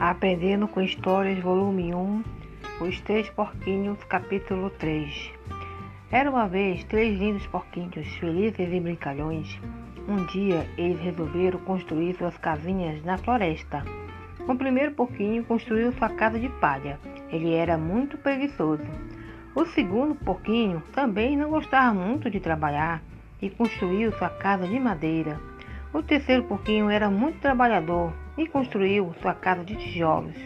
Aprendendo com Histórias, volume 1, Os Três Porquinhos, capítulo 3. Era uma vez três lindos porquinhos, felizes e brincalhões. Um dia eles resolveram construir suas casinhas na floresta. O primeiro porquinho construiu sua casa de palha. Ele era muito preguiçoso. O segundo porquinho também não gostava muito de trabalhar e construiu sua casa de madeira. O terceiro porquinho era muito trabalhador e construiu sua casa de tijolos.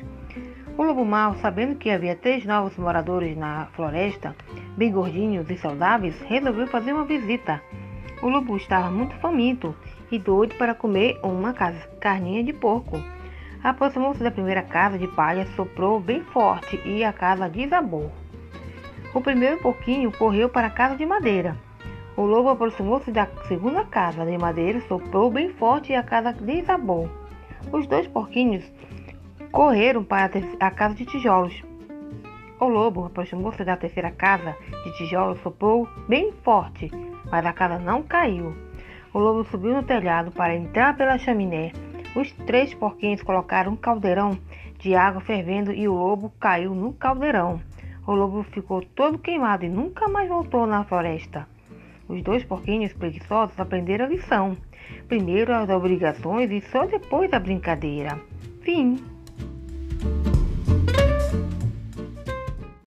O lobo mau, sabendo que havia três novos moradores na floresta, bem gordinhos e saudáveis, resolveu fazer uma visita. O lobo estava muito faminto e doido para comer uma carninha de porco. Aproximou-se da primeira casa de palha, soprou bem forte e a casa desabou. O primeiro porquinho correu para a casa de madeira. O lobo aproximou-se da segunda casa de madeira, soprou bem forte e a casa desabou. Os dois porquinhos correram para a casa de tijolos. O lobo aproximou-se da terceira casa de tijolos, soprou bem forte, mas a casa não caiu. O lobo subiu no telhado para entrar pela chaminé. Os três porquinhos colocaram um caldeirão de água fervendo e o lobo caiu no caldeirão. O lobo ficou todo queimado e nunca mais voltou na floresta. Os dois porquinhos preguiçosos aprenderam a lição. Primeiro as obrigações e só depois a brincadeira. Fim.